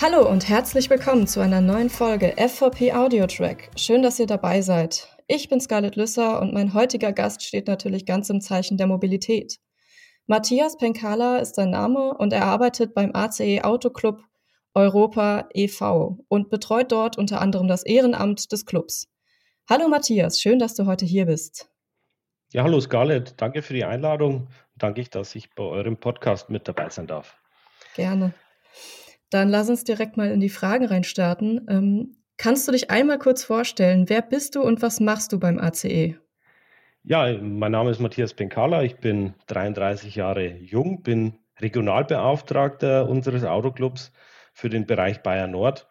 Hallo und herzlich willkommen zu einer neuen Folge FVP Audio Track. Schön, dass ihr dabei seid. Ich bin Scarlett Lüsser und mein heutiger Gast steht natürlich ganz im Zeichen der Mobilität. Matthias Penkala ist sein Name und er arbeitet beim ACE Autoclub Europa e.V. und betreut dort unter anderem das Ehrenamt des Clubs. Hallo Matthias, schön, dass du heute hier bist. Ja, hallo Scarlett, danke für die Einladung. Danke ich, dass ich bei eurem Podcast mit dabei sein darf. Gerne. Dann lass uns direkt mal in die Fragen reinstarten. Ähm, kannst du dich einmal kurz vorstellen? Wer bist du und was machst du beim ACE? Ja, mein Name ist Matthias Penkala. Ich bin 33 Jahre jung, bin Regionalbeauftragter unseres Autoclubs für den Bereich Bayern Nord.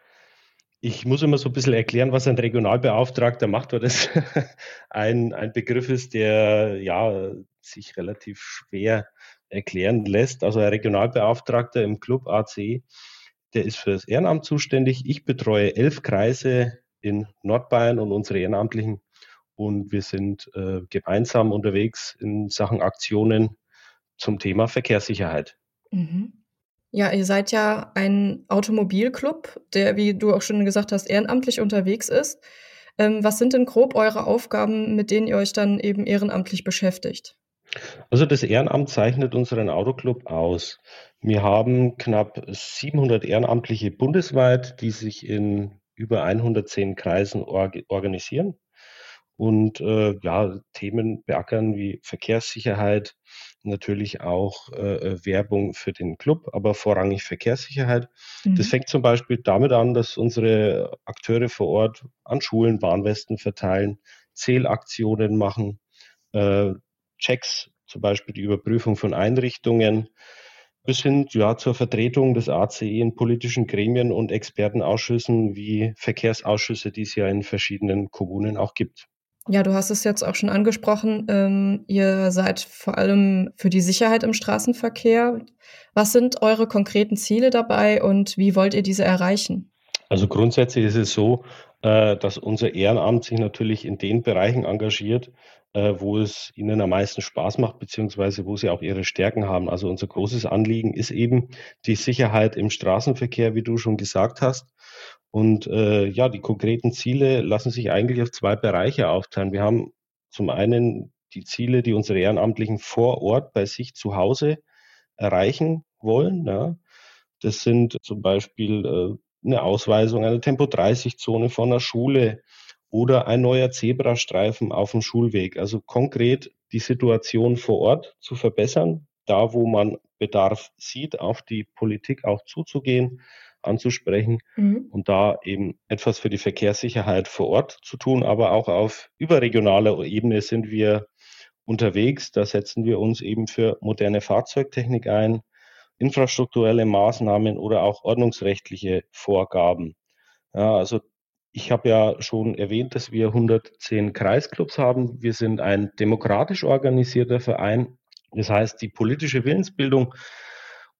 Ich muss immer so ein bisschen erklären, was ein Regionalbeauftragter macht, weil das ein, ein Begriff ist, der ja sich relativ schwer erklären lässt. Also ein Regionalbeauftragter im Club AC der ist für das Ehrenamt zuständig. Ich betreue elf Kreise in Nordbayern und unsere Ehrenamtlichen. Und wir sind äh, gemeinsam unterwegs in Sachen Aktionen zum Thema Verkehrssicherheit. Mhm. Ja, ihr seid ja ein Automobilclub, der, wie du auch schon gesagt hast, ehrenamtlich unterwegs ist. Ähm, was sind denn grob eure Aufgaben, mit denen ihr euch dann eben ehrenamtlich beschäftigt? Also das Ehrenamt zeichnet unseren Autoclub aus. Wir haben knapp 700 Ehrenamtliche bundesweit, die sich in über 110 Kreisen org organisieren und äh, ja, Themen beackern wie Verkehrssicherheit, natürlich auch äh, Werbung für den Club, aber vorrangig Verkehrssicherheit. Mhm. Das fängt zum Beispiel damit an, dass unsere Akteure vor Ort an Schulen Warnwesten verteilen, Zählaktionen machen, äh, Checks, zum Beispiel die Überprüfung von Einrichtungen, bis hin ja, zur Vertretung des ACE in politischen Gremien und Expertenausschüssen wie Verkehrsausschüsse, die es ja in verschiedenen Kommunen auch gibt. Ja, du hast es jetzt auch schon angesprochen. Ähm, ihr seid vor allem für die Sicherheit im Straßenverkehr. Was sind eure konkreten Ziele dabei und wie wollt ihr diese erreichen? Also grundsätzlich ist es so, äh, dass unser Ehrenamt sich natürlich in den Bereichen engagiert, wo es ihnen am meisten Spaß macht, beziehungsweise wo sie auch ihre Stärken haben. Also unser großes Anliegen ist eben die Sicherheit im Straßenverkehr, wie du schon gesagt hast. Und äh, ja, die konkreten Ziele lassen sich eigentlich auf zwei Bereiche aufteilen. Wir haben zum einen die Ziele, die unsere Ehrenamtlichen vor Ort bei sich zu Hause erreichen wollen. Ja. Das sind zum Beispiel äh, eine Ausweisung einer Tempo-30-Zone von einer Schule oder ein neuer Zebrastreifen auf dem Schulweg. Also konkret die Situation vor Ort zu verbessern, da wo man Bedarf sieht, auf die Politik auch zuzugehen, anzusprechen mhm. und da eben etwas für die Verkehrssicherheit vor Ort zu tun, aber auch auf überregionaler Ebene sind wir unterwegs. Da setzen wir uns eben für moderne Fahrzeugtechnik ein, infrastrukturelle Maßnahmen oder auch ordnungsrechtliche Vorgaben. Ja, also ich habe ja schon erwähnt, dass wir 110 Kreisclubs haben. Wir sind ein demokratisch organisierter Verein. Das heißt, die politische Willensbildung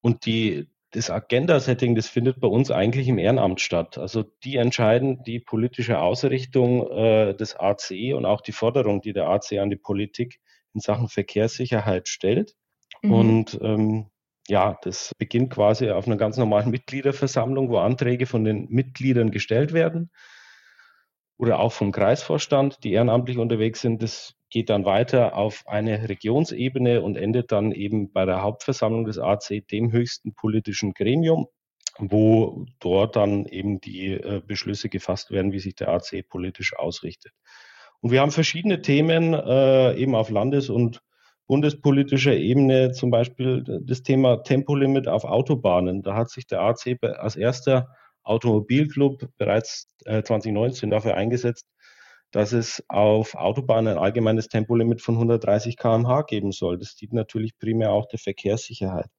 und die, das Agenda-Setting, das findet bei uns eigentlich im Ehrenamt statt. Also die entscheiden die politische Ausrichtung äh, des AC und auch die Forderung, die der AC an die Politik in Sachen Verkehrssicherheit stellt. Mhm. Und ähm, ja, das beginnt quasi auf einer ganz normalen Mitgliederversammlung, wo Anträge von den Mitgliedern gestellt werden oder auch vom Kreisvorstand, die ehrenamtlich unterwegs sind. Das geht dann weiter auf eine Regionsebene und endet dann eben bei der Hauptversammlung des AC, dem höchsten politischen Gremium, wo dort dann eben die äh, Beschlüsse gefasst werden, wie sich der AC politisch ausrichtet. Und wir haben verschiedene Themen äh, eben auf Landes- und bundespolitischer Ebene zum Beispiel das Thema Tempolimit auf Autobahnen. Da hat sich der AC als erster Automobilclub bereits äh, 2019 dafür eingesetzt, dass es auf Autobahnen ein allgemeines Tempolimit von 130 km/h geben soll. Das dient natürlich primär auch der Verkehrssicherheit.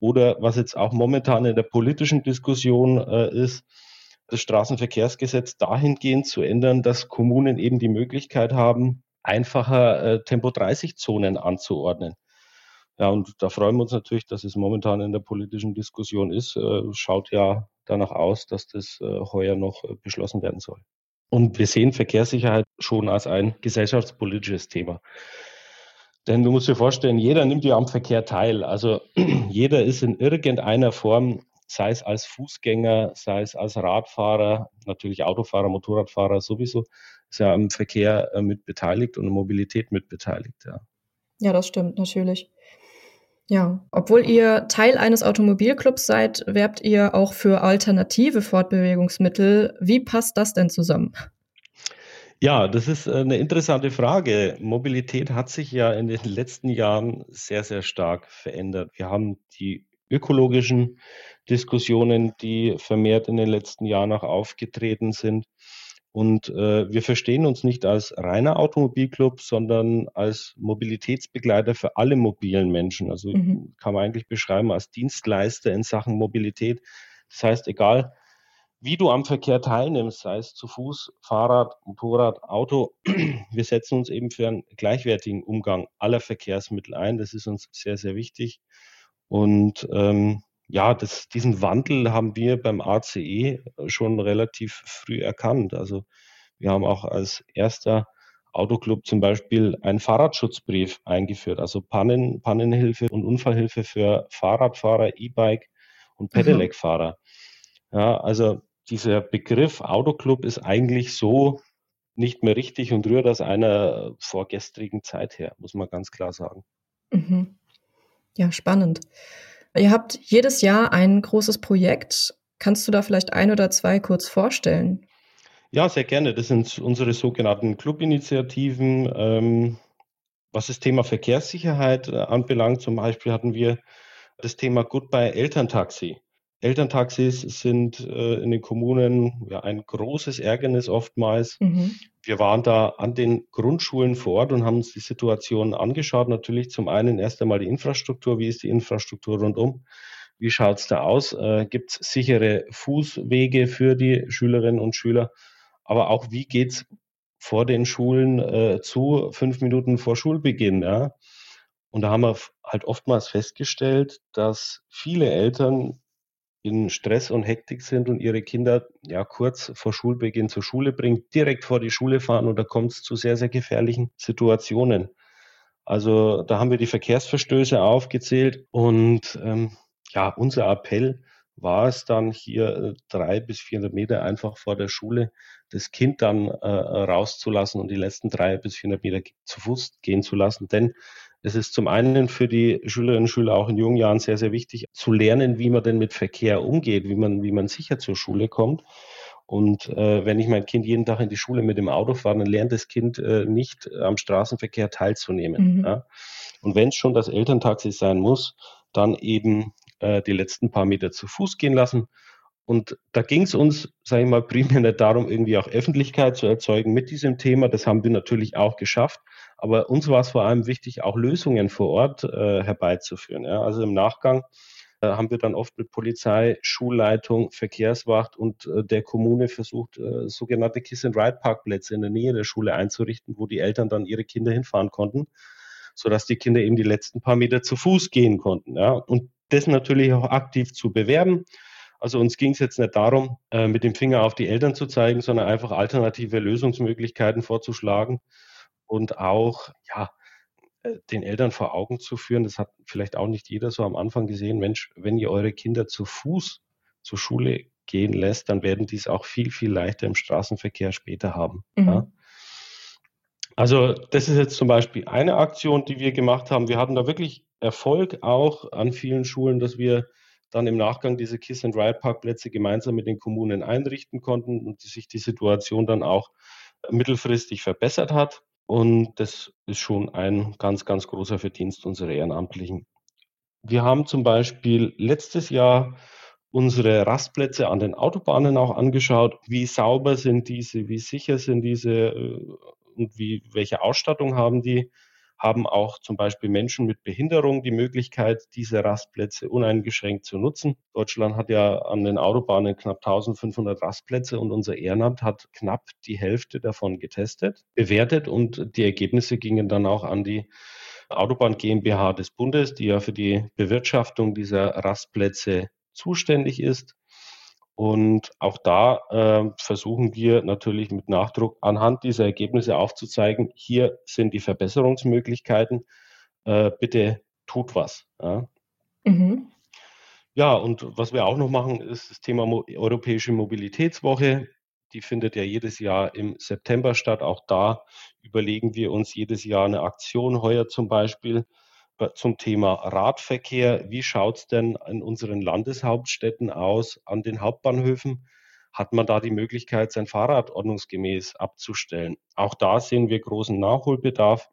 Oder was jetzt auch momentan in der politischen Diskussion äh, ist, das Straßenverkehrsgesetz dahingehend zu ändern, dass Kommunen eben die Möglichkeit haben, einfacher äh, Tempo-30-Zonen anzuordnen. Ja, und da freuen wir uns natürlich, dass es momentan in der politischen Diskussion ist. Äh, schaut ja danach aus, dass das äh, heuer noch äh, beschlossen werden soll. Und wir sehen Verkehrssicherheit schon als ein gesellschaftspolitisches Thema. Denn du musst dir vorstellen, jeder nimmt ja am Verkehr teil. Also jeder ist in irgendeiner Form sei es als Fußgänger, sei es als Radfahrer, natürlich Autofahrer, Motorradfahrer sowieso, ist ja am Verkehr äh, mit beteiligt und Mobilität mit beteiligt. Ja. ja, das stimmt natürlich. Ja, obwohl ihr Teil eines Automobilclubs seid, werbt ihr auch für alternative Fortbewegungsmittel. Wie passt das denn zusammen? Ja, das ist äh, eine interessante Frage. Mobilität hat sich ja in den letzten Jahren sehr, sehr stark verändert. Wir haben die ökologischen Diskussionen, die vermehrt in den letzten Jahren auch aufgetreten sind. Und äh, wir verstehen uns nicht als reiner Automobilclub, sondern als Mobilitätsbegleiter für alle mobilen Menschen. Also mhm. kann man eigentlich beschreiben als Dienstleister in Sachen Mobilität. Das heißt, egal wie du am Verkehr teilnimmst, sei es zu Fuß, Fahrrad, Motorrad, Auto, wir setzen uns eben für einen gleichwertigen Umgang aller Verkehrsmittel ein. Das ist uns sehr, sehr wichtig. Und ähm, ja, das, diesen Wandel haben wir beim ACE schon relativ früh erkannt. Also wir haben auch als erster Autoclub zum Beispiel einen Fahrradschutzbrief eingeführt, also Pannen, Pannenhilfe und Unfallhilfe für Fahrradfahrer, E-Bike und Pedelec-Fahrer. Ja, also dieser Begriff Autoclub ist eigentlich so nicht mehr richtig und rührt aus einer vorgestrigen Zeit her, muss man ganz klar sagen. Mhm. Ja, spannend. Ihr habt jedes Jahr ein großes Projekt. Kannst du da vielleicht ein oder zwei kurz vorstellen? Ja, sehr gerne. Das sind unsere sogenannten Clubinitiativen. Ähm, was das Thema Verkehrssicherheit äh, anbelangt, zum Beispiel hatten wir das Thema Goodbye Elterntaxi. Elterntaxis sind äh, in den Kommunen ja ein großes Ärgernis oftmals. Mhm. Wir waren da an den Grundschulen vor Ort und haben uns die Situation angeschaut. Natürlich zum einen erst einmal die Infrastruktur. Wie ist die Infrastruktur rundum? Wie schaut es da aus? Äh, Gibt es sichere Fußwege für die Schülerinnen und Schüler? Aber auch wie geht es vor den Schulen äh, zu, fünf Minuten vor Schulbeginn? Ja? Und da haben wir halt oftmals festgestellt, dass viele Eltern in Stress und Hektik sind und ihre Kinder ja kurz vor Schulbeginn zur Schule bringen, direkt vor die Schule fahren und da kommt es zu sehr, sehr gefährlichen Situationen. Also da haben wir die Verkehrsverstöße aufgezählt und ähm, ja, unser Appell war es dann hier äh, drei bis 400 Meter einfach vor der Schule das Kind dann äh, rauszulassen und die letzten drei bis 400 Meter zu Fuß gehen zu lassen. Denn es ist zum einen für die Schülerinnen und Schüler auch in jungen Jahren sehr, sehr wichtig zu lernen, wie man denn mit Verkehr umgeht, wie man, wie man sicher zur Schule kommt. Und äh, wenn ich mein Kind jeden Tag in die Schule mit dem Auto fahre, dann lernt das Kind äh, nicht am Straßenverkehr teilzunehmen. Mhm. Ja? Und wenn es schon das Elterntaxi sein muss, dann eben äh, die letzten paar Meter zu Fuß gehen lassen. Und da ging es uns, sage ich mal, primär nicht darum, irgendwie auch Öffentlichkeit zu erzeugen mit diesem Thema. Das haben wir natürlich auch geschafft. Aber uns war es vor allem wichtig, auch Lösungen vor Ort äh, herbeizuführen. Ja. Also im Nachgang äh, haben wir dann oft mit Polizei, Schulleitung, Verkehrswacht und äh, der Kommune versucht, äh, sogenannte Kiss-and-Ride-Parkplätze in der Nähe der Schule einzurichten, wo die Eltern dann ihre Kinder hinfahren konnten, sodass die Kinder eben die letzten paar Meter zu Fuß gehen konnten. Ja. Und das natürlich auch aktiv zu bewerben. Also uns ging es jetzt nicht darum, äh, mit dem Finger auf die Eltern zu zeigen, sondern einfach alternative Lösungsmöglichkeiten vorzuschlagen und auch, ja, äh, den Eltern vor Augen zu führen, das hat vielleicht auch nicht jeder so am Anfang gesehen, Mensch, wenn ihr eure Kinder zu Fuß zur Schule gehen lässt, dann werden die es auch viel, viel leichter im Straßenverkehr später haben. Mhm. Ja. Also das ist jetzt zum Beispiel eine Aktion, die wir gemacht haben. Wir hatten da wirklich Erfolg auch an vielen Schulen, dass wir dann im Nachgang diese Kiss-and-Ride-Parkplätze gemeinsam mit den Kommunen einrichten konnten und sich die Situation dann auch mittelfristig verbessert hat. Und das ist schon ein ganz, ganz großer Verdienst unserer Ehrenamtlichen. Wir haben zum Beispiel letztes Jahr unsere Rastplätze an den Autobahnen auch angeschaut. Wie sauber sind diese, wie sicher sind diese äh, und wie, welche Ausstattung haben die? Haben auch zum Beispiel Menschen mit Behinderung die Möglichkeit, diese Rastplätze uneingeschränkt zu nutzen. Deutschland hat ja an den Autobahnen knapp 1500 Rastplätze und unser Ehrenamt hat knapp die Hälfte davon getestet, bewertet und die Ergebnisse gingen dann auch an die Autobahn GmbH des Bundes, die ja für die Bewirtschaftung dieser Rastplätze zuständig ist. Und auch da äh, versuchen wir natürlich mit Nachdruck anhand dieser Ergebnisse aufzuzeigen, hier sind die Verbesserungsmöglichkeiten. Äh, bitte tut was. Ja. Mhm. Ja, und was wir auch noch machen, ist das Thema Mo Europäische Mobilitätswoche. Die findet ja jedes Jahr im September statt. Auch da überlegen wir uns jedes Jahr eine Aktion. Heuer zum Beispiel zum Thema Radverkehr. Wie schaut es denn in unseren Landeshauptstädten aus an den Hauptbahnhöfen? Hat man da die Möglichkeit, sein Fahrrad ordnungsgemäß abzustellen? Auch da sehen wir großen Nachholbedarf,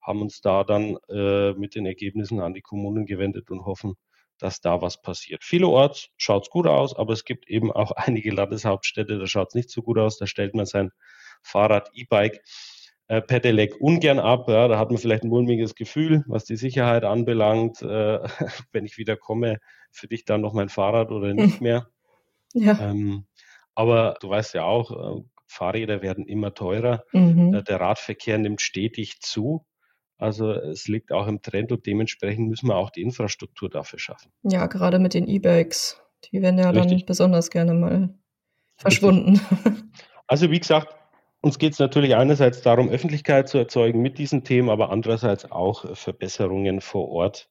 haben uns da dann äh, mit den Ergebnissen an die Kommunen gewendet und hoffen, dass da was passiert. Vielerorts schaut es gut aus, aber es gibt eben auch einige Landeshauptstädte, da schaut es nicht so gut aus. Da stellt man sein Fahrrad, E-Bike äh, Pedelec ungern ab. Ja, da hat man vielleicht ein mulmiges Gefühl, was die Sicherheit anbelangt. Äh, wenn ich wieder komme, für dich dann noch mein Fahrrad oder nicht mehr. Ja. Ähm, aber du weißt ja auch, äh, Fahrräder werden immer teurer. Mhm. Äh, der Radverkehr nimmt stetig zu. Also es liegt auch im Trend und dementsprechend müssen wir auch die Infrastruktur dafür schaffen. Ja, gerade mit den E-Bikes. Die werden ja Richtig. dann besonders gerne mal verschwunden. Richtig. Also wie gesagt, uns geht es natürlich einerseits darum, Öffentlichkeit zu erzeugen mit diesen Themen, aber andererseits auch Verbesserungen vor Ort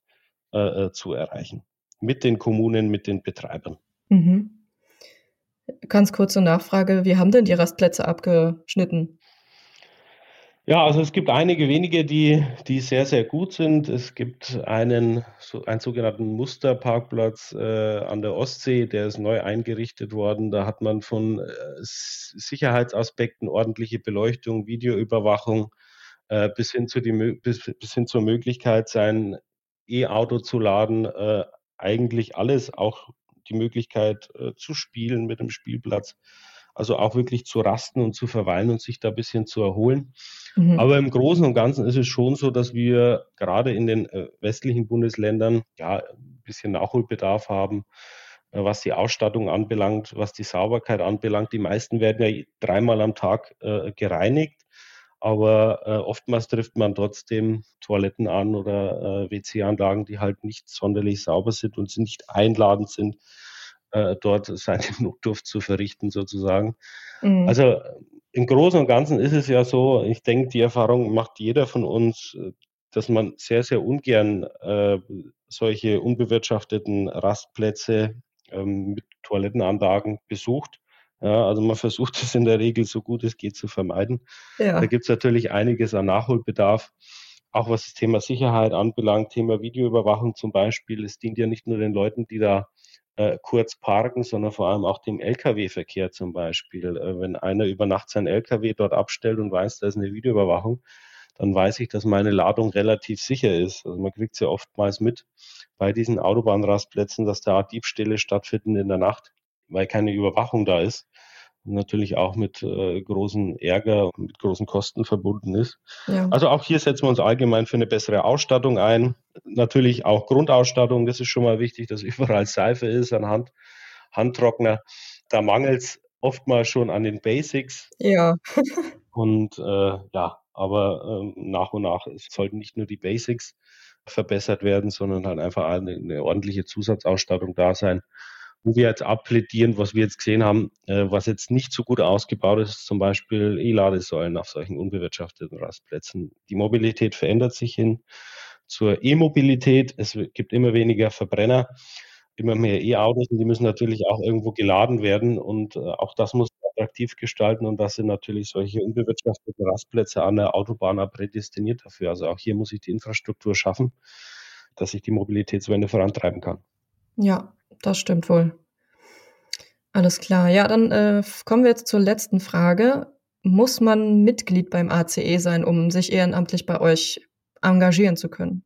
äh, äh zu erreichen. Mit den Kommunen, mit den Betreibern. Mhm. Ganz kurze Nachfrage, wie haben denn die Rastplätze abgeschnitten? Ja, also es gibt einige wenige, die, die sehr, sehr gut sind. Es gibt einen, so, einen sogenannten Musterparkplatz äh, an der Ostsee, der ist neu eingerichtet worden. Da hat man von äh, Sicherheitsaspekten ordentliche Beleuchtung, Videoüberwachung äh, bis, hin zu die, bis, bis hin zur Möglichkeit, sein E-Auto zu laden, äh, eigentlich alles, auch die Möglichkeit äh, zu spielen mit dem Spielplatz. Also auch wirklich zu rasten und zu verweilen und sich da ein bisschen zu erholen. Mhm. Aber im Großen und Ganzen ist es schon so, dass wir gerade in den äh, westlichen Bundesländern ja ein bisschen Nachholbedarf haben, äh, was die Ausstattung anbelangt, was die Sauberkeit anbelangt. Die meisten werden ja dreimal am Tag äh, gereinigt. Aber äh, oftmals trifft man trotzdem Toiletten an oder äh, WC-Anlagen, die halt nicht sonderlich sauber sind und nicht einladend sind äh, dort seine Notdurft zu verrichten sozusagen. Mhm. Also im Großen und Ganzen ist es ja so, ich denke, die Erfahrung macht jeder von uns, äh, dass man sehr, sehr ungern äh, solche unbewirtschafteten Rastplätze ähm, mit Toilettenanlagen besucht. Ja, also man versucht es in der Regel so gut es geht zu vermeiden. Ja. Da gibt es natürlich einiges an Nachholbedarf, auch was das Thema Sicherheit anbelangt, Thema Videoüberwachung zum Beispiel. Es dient ja nicht nur den Leuten, die da äh, kurz parken, sondern vor allem auch dem Lkw-Verkehr zum Beispiel. Äh, wenn einer über Nacht sein Lkw dort abstellt und weiß, da ist eine Videoüberwachung, dann weiß ich, dass meine Ladung relativ sicher ist. Also man kriegt es ja oftmals mit bei diesen Autobahnrastplätzen, dass da Diebstähle stattfinden in der Nacht, weil keine Überwachung da ist natürlich auch mit äh, großen Ärger und mit großen Kosten verbunden ist. Ja. Also auch hier setzen wir uns allgemein für eine bessere Ausstattung ein. Natürlich auch Grundausstattung, das ist schon mal wichtig, dass überall Seife ist, an Hand, Handtrockner. Da mangelt es oftmals schon an den Basics. Ja. und äh, ja, aber äh, nach und nach sollten nicht nur die Basics verbessert werden, sondern halt einfach eine, eine ordentliche Zusatzausstattung da sein wo wir jetzt abplädieren, was wir jetzt gesehen haben, äh, was jetzt nicht so gut ausgebaut ist, zum Beispiel E-Ladesäulen auf solchen unbewirtschafteten Rastplätzen. Die Mobilität verändert sich hin zur E-Mobilität. Es gibt immer weniger Verbrenner, immer mehr E-Autos und die müssen natürlich auch irgendwo geladen werden und äh, auch das muss attraktiv gestalten und das sind natürlich solche unbewirtschafteten Rastplätze an der Autobahn prädestiniert dafür. Also auch hier muss ich die Infrastruktur schaffen, dass ich die Mobilitätswende vorantreiben kann. Ja, das stimmt wohl. Alles klar. Ja, dann äh, kommen wir jetzt zur letzten Frage. Muss man Mitglied beim ACE sein, um sich ehrenamtlich bei euch engagieren zu können?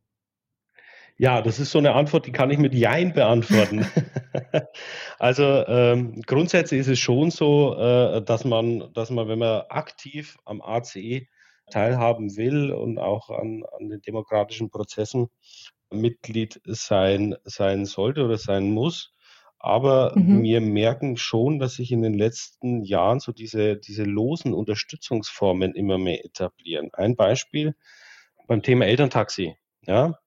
Ja, das ist so eine Antwort, die kann ich mit Jein beantworten. also ähm, grundsätzlich ist es schon so, äh, dass man, dass man, wenn man aktiv am ACE teilhaben will und auch an, an den demokratischen Prozessen, Mitglied sein, sein sollte oder sein muss. Aber mhm. wir merken schon, dass sich in den letzten Jahren so diese, diese losen Unterstützungsformen immer mehr etablieren. Ein Beispiel beim Thema Elterntaxi. Ja,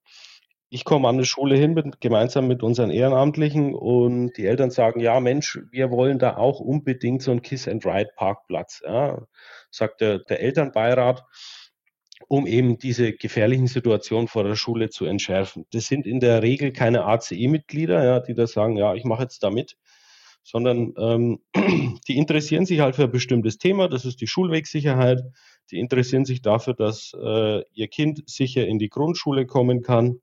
ich komme an eine Schule hin mit, gemeinsam mit unseren Ehrenamtlichen und die Eltern sagen, ja Mensch, wir wollen da auch unbedingt so einen Kiss-and-Ride-Parkplatz. Ja, sagt der, der Elternbeirat. Um eben diese gefährlichen Situationen vor der Schule zu entschärfen. Das sind in der Regel keine ACE-Mitglieder, ja, die da sagen, ja, ich mache jetzt da mit, sondern ähm, die interessieren sich halt für ein bestimmtes Thema, das ist die Schulwegsicherheit. Die interessieren sich dafür, dass äh, ihr Kind sicher in die Grundschule kommen kann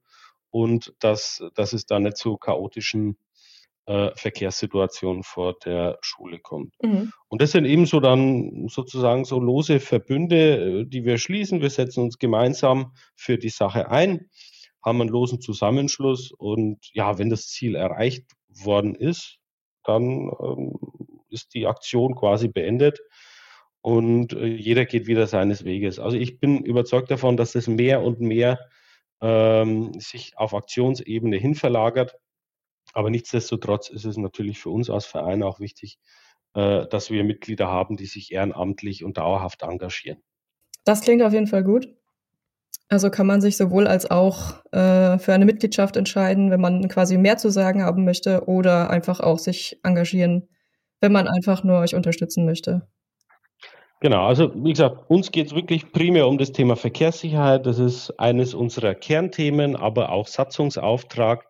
und dass, dass es da nicht zu chaotischen äh, Verkehrssituation vor der Schule kommt. Mhm. Und das sind eben so dann sozusagen so lose Verbünde, äh, die wir schließen. Wir setzen uns gemeinsam für die Sache ein, haben einen losen Zusammenschluss und ja, wenn das Ziel erreicht worden ist, dann ähm, ist die Aktion quasi beendet und äh, jeder geht wieder seines Weges. Also ich bin überzeugt davon, dass das mehr und mehr ähm, sich auf Aktionsebene hin verlagert aber nichtsdestotrotz ist es natürlich für uns als Verein auch wichtig, äh, dass wir Mitglieder haben, die sich ehrenamtlich und dauerhaft engagieren. Das klingt auf jeden Fall gut. Also kann man sich sowohl als auch äh, für eine Mitgliedschaft entscheiden, wenn man quasi mehr zu sagen haben möchte, oder einfach auch sich engagieren, wenn man einfach nur euch unterstützen möchte. Genau, also wie gesagt, uns geht es wirklich primär um das Thema Verkehrssicherheit. Das ist eines unserer Kernthemen, aber auch Satzungsauftrag.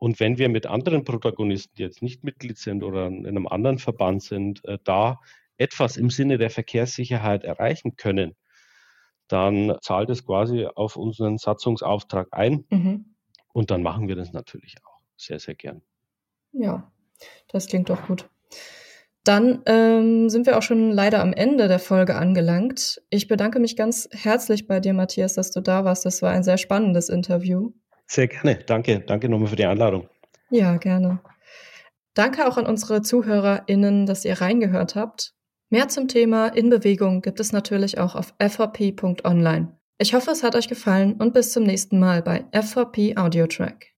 Und wenn wir mit anderen Protagonisten, die jetzt nicht Mitglied sind oder in einem anderen Verband sind, äh, da etwas im Sinne der Verkehrssicherheit erreichen können, dann zahlt es quasi auf unseren Satzungsauftrag ein. Mhm. Und dann machen wir das natürlich auch sehr, sehr gern. Ja, das klingt doch gut. Dann ähm, sind wir auch schon leider am Ende der Folge angelangt. Ich bedanke mich ganz herzlich bei dir, Matthias, dass du da warst. Das war ein sehr spannendes Interview. Sehr gerne. Danke. Danke nochmal für die Einladung. Ja, gerne. Danke auch an unsere ZuhörerInnen, dass ihr reingehört habt. Mehr zum Thema In Bewegung gibt es natürlich auch auf fvp.online. Ich hoffe, es hat euch gefallen und bis zum nächsten Mal bei FVP Audio Track.